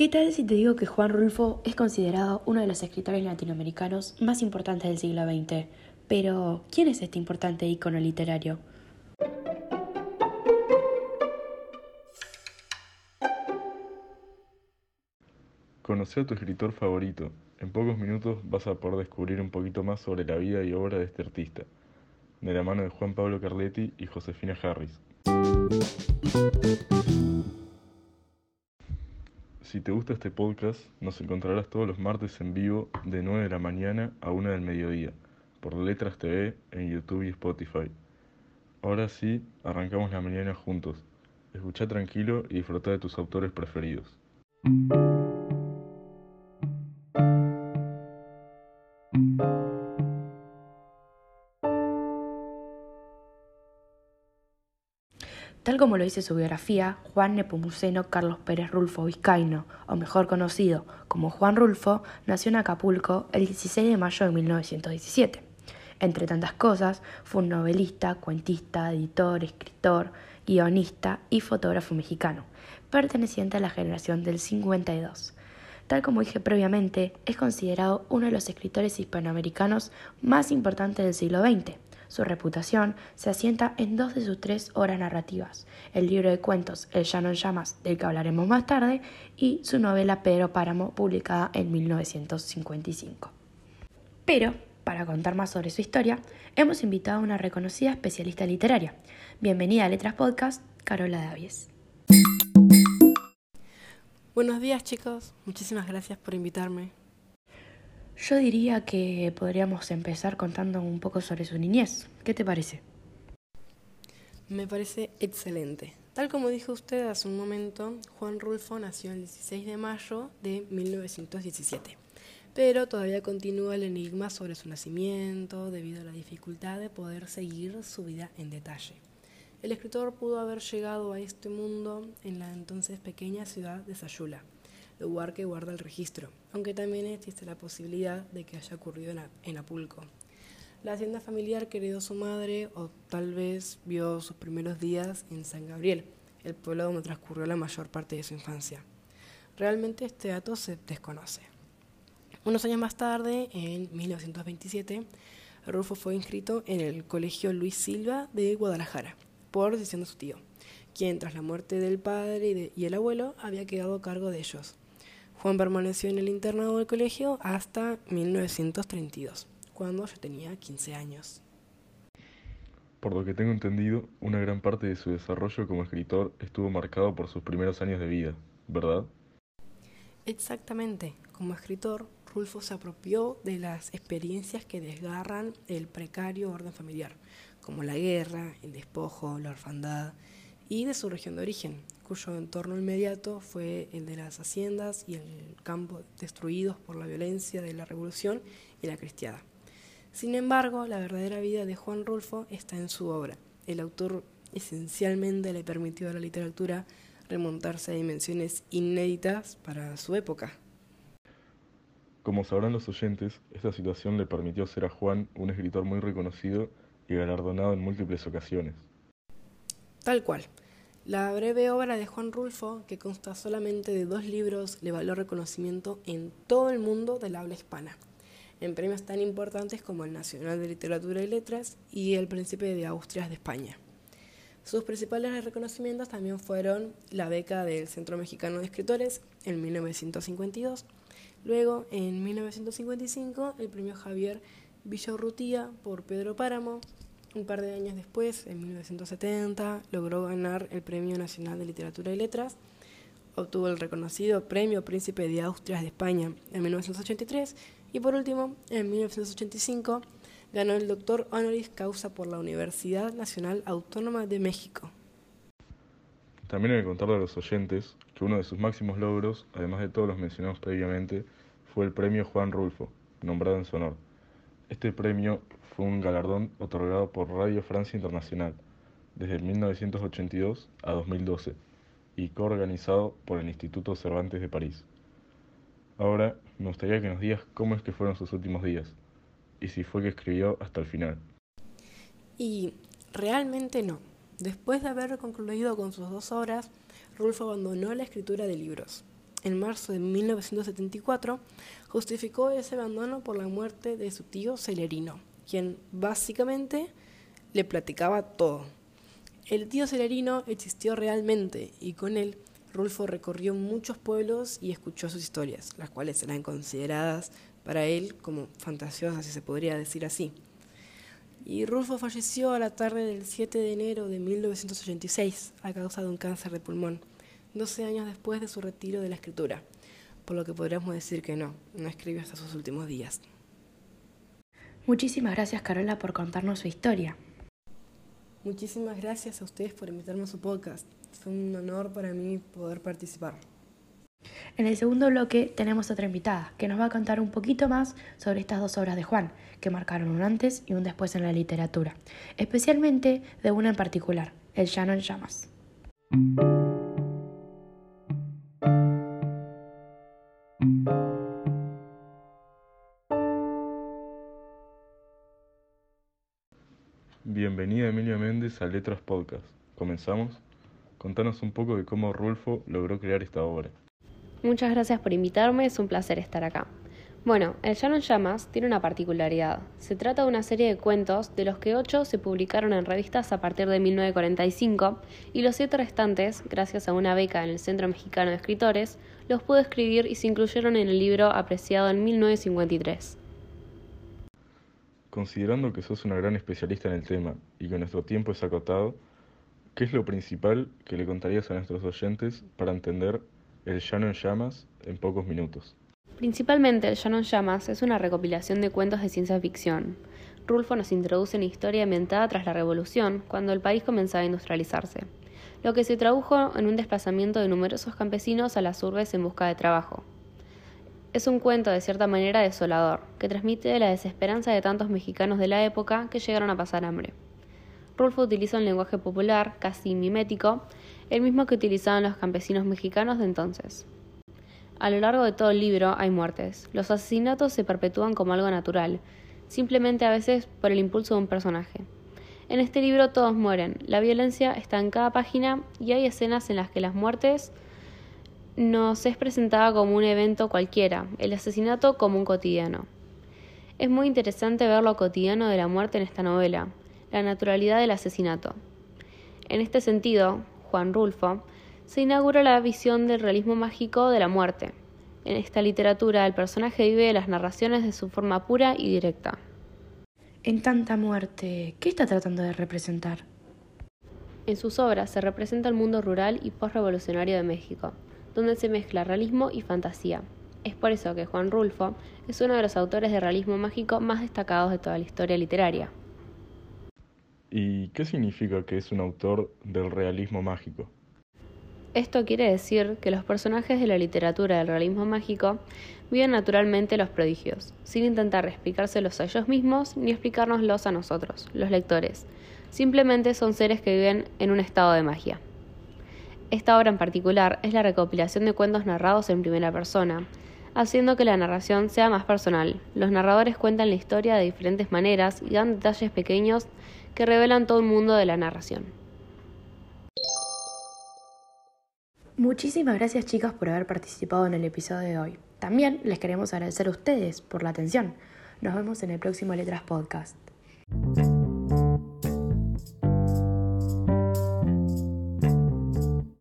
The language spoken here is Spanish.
¿Qué tal si te digo que Juan Rulfo es considerado uno de los escritores latinoamericanos más importantes del siglo XX? Pero, ¿quién es este importante ícono literario? Conoce a tu escritor favorito. En pocos minutos vas a poder descubrir un poquito más sobre la vida y obra de este artista, de la mano de Juan Pablo Carletti y Josefina Harris. Si te gusta este podcast, nos encontrarás todos los martes en vivo de 9 de la mañana a 1 del mediodía, por Letras TV en YouTube y Spotify. Ahora sí, arrancamos la mañana juntos. Escucha tranquilo y disfruta de tus autores preferidos. Como lo dice su biografía, Juan Nepomuceno Carlos Pérez Rulfo Vizcaíno, o mejor conocido como Juan Rulfo, nació en Acapulco el 16 de mayo de 1917. Entre tantas cosas, fue un novelista, cuentista, editor, escritor, guionista y fotógrafo mexicano, perteneciente a la generación del 52. Tal como dije previamente, es considerado uno de los escritores hispanoamericanos más importantes del siglo XX su reputación se asienta en dos de sus tres obras narrativas, el libro de cuentos El llano en llamas, del que hablaremos más tarde, y su novela Pedro Páramo, publicada en 1955. Pero, para contar más sobre su historia, hemos invitado a una reconocida especialista literaria. Bienvenida a Letras Podcast, Carola Davies. Buenos días chicos, muchísimas gracias por invitarme. Yo diría que podríamos empezar contando un poco sobre su niñez. ¿Qué te parece? Me parece excelente. Tal como dijo usted hace un momento, Juan Rulfo nació el 16 de mayo de 1917, pero todavía continúa el enigma sobre su nacimiento debido a la dificultad de poder seguir su vida en detalle. El escritor pudo haber llegado a este mundo en la entonces pequeña ciudad de Sayula, lugar que guarda el registro, aunque también existe la posibilidad de que haya ocurrido en Apulco. La hacienda familiar que heredó su madre o tal vez vio sus primeros días en San Gabriel, el pueblo donde transcurrió la mayor parte de su infancia. Realmente este dato se desconoce. Unos años más tarde, en 1927, Rufo fue inscrito en el Colegio Luis Silva de Guadalajara, por decisión de su tío, quien tras la muerte del padre y, el abuelo había quedado a cargo de ellos. Juan permaneció en el internado del colegio hasta 1932, cuando ya tenía 15 años. Por lo que tengo entendido, una gran parte de su desarrollo como escritor estuvo marcado por sus primeros años de vida, ¿verdad? Exactamente. Como escritor, Rulfo se apropió de las experiencias que desgarran el precario orden familiar, como la guerra, el despojo, la orfandad, y de su región de origen, cuyo entorno inmediato fue el de las haciendas y el campo destruidos por la violencia de la revolución y la cristiada. Sin embargo, la verdadera vida de Juan Rulfo está en su obra. El autor esencialmente le permitió a la literatura remontarse a dimensiones inéditas para su época. Como sabrán los oyentes, esta situación le permitió ser a Juan un escritor muy reconocido y galardonado en múltiples ocasiones. Tal cual. La breve obra de Juan Rulfo, que consta solamente de dos libros, le valió reconocimiento en todo el mundo del habla hispana, en premios tan importantes como el Nacional de Literatura y Letras y el Príncipe de Austria de España. Sus principales reconocimientos también fueron la beca del Centro Mexicano de Escritores en 1952, luego en 1955 el premio Javier Villaurrutia por Pedro Páramo, un par de años después, en 1970, logró ganar el Premio Nacional de Literatura y Letras, obtuvo el reconocido Premio Príncipe de Austria de España en 1983 y por último, en 1985, ganó el doctor honoris causa por la Universidad Nacional Autónoma de México. También hay que contarle a los oyentes que uno de sus máximos logros, además de todos los mencionados previamente, fue el Premio Juan Rulfo, nombrado en su honor. Este premio fue un galardón otorgado por Radio Francia Internacional desde 1982 a 2012 y coorganizado por el Instituto Cervantes de París. Ahora me gustaría que nos digas cómo es que fueron sus últimos días y si fue que escribió hasta el final. Y realmente no. Después de haber concluido con sus dos obras, Rulfo abandonó la escritura de libros. en marzo de 1974, justificó ese abandono por la muerte de su tío Celerino, quien básicamente le platicaba todo. El tío Celerino existió realmente y con él Rulfo recorrió muchos pueblos y escuchó sus historias, las cuales eran consideradas para él como fantasiosas, si se podría decir así. Y Rulfo falleció a la tarde del 7 de enero de 1986 a causa de un cáncer de pulmón, 12 años después de su retiro de la escritura, por lo que podríamos decir que no, no escribió hasta sus últimos días. Muchísimas gracias Carola por contarnos su historia. Muchísimas gracias a ustedes por invitarme a su podcast. Fue un honor para mí poder participar. En el segundo bloque tenemos otra invitada que nos va a contar un poquito más sobre estas dos obras de Juan, que marcaron un antes y un después en la literatura, especialmente de una en particular, El llano en llamas. Bienvenida Emilia Méndez a Letras Podcast. ¿Comenzamos? Contanos un poco de cómo Rulfo logró crear esta obra. Muchas gracias por invitarme, es un placer estar acá. Bueno, El Llano en Llamas tiene una particularidad. Se trata de una serie de cuentos, de los que ocho se publicaron en revistas a partir de 1945 y los siete restantes, gracias a una beca en el Centro Mexicano de Escritores, los pude escribir y se incluyeron en el libro apreciado en 1953. Considerando que sos una gran especialista en el tema y que nuestro tiempo es acotado, ¿qué es lo principal que le contarías a nuestros oyentes para entender el Llano en Llamas en pocos minutos. Principalmente El Llano en Llamas es una recopilación de cuentos de ciencia ficción. Rulfo nos introduce en historia ambientada tras la Revolución, cuando el país comenzaba a industrializarse, lo que se tradujo en un desplazamiento de numerosos campesinos a las urbes en busca de trabajo. Es un cuento de cierta manera desolador, que transmite la desesperanza de tantos mexicanos de la época que llegaron a pasar hambre. Rulfo utiliza un lenguaje popular, casi mimético, el mismo que utilizaban los campesinos mexicanos de entonces. A lo largo de todo el libro hay muertes. Los asesinatos se perpetúan como algo natural, simplemente a veces por el impulso de un personaje. En este libro todos mueren, la violencia está en cada página y hay escenas en las que las muertes nos es presentada como un evento cualquiera, el asesinato como un cotidiano. Es muy interesante ver lo cotidiano de la muerte en esta novela, la naturalidad del asesinato. En este sentido, Juan Rulfo, se inaugura la visión del realismo mágico de la muerte. En esta literatura el personaje vive las narraciones de su forma pura y directa. En tanta muerte, ¿qué está tratando de representar? En sus obras se representa el mundo rural y postrevolucionario de México, donde se mezcla realismo y fantasía. Es por eso que Juan Rulfo es uno de los autores de realismo mágico más destacados de toda la historia literaria. ¿Y qué significa que es un autor del realismo mágico? Esto quiere decir que los personajes de la literatura del realismo mágico viven naturalmente los prodigios, sin intentar explicárselos a ellos mismos ni explicárnoslos a nosotros, los lectores. Simplemente son seres que viven en un estado de magia. Esta obra en particular es la recopilación de cuentos narrados en primera persona, haciendo que la narración sea más personal. Los narradores cuentan la historia de diferentes maneras y dan detalles pequeños que revelan todo el mundo de la narración. Muchísimas gracias chicas por haber participado en el episodio de hoy. También les queremos agradecer a ustedes por la atención. Nos vemos en el próximo Letras Podcast.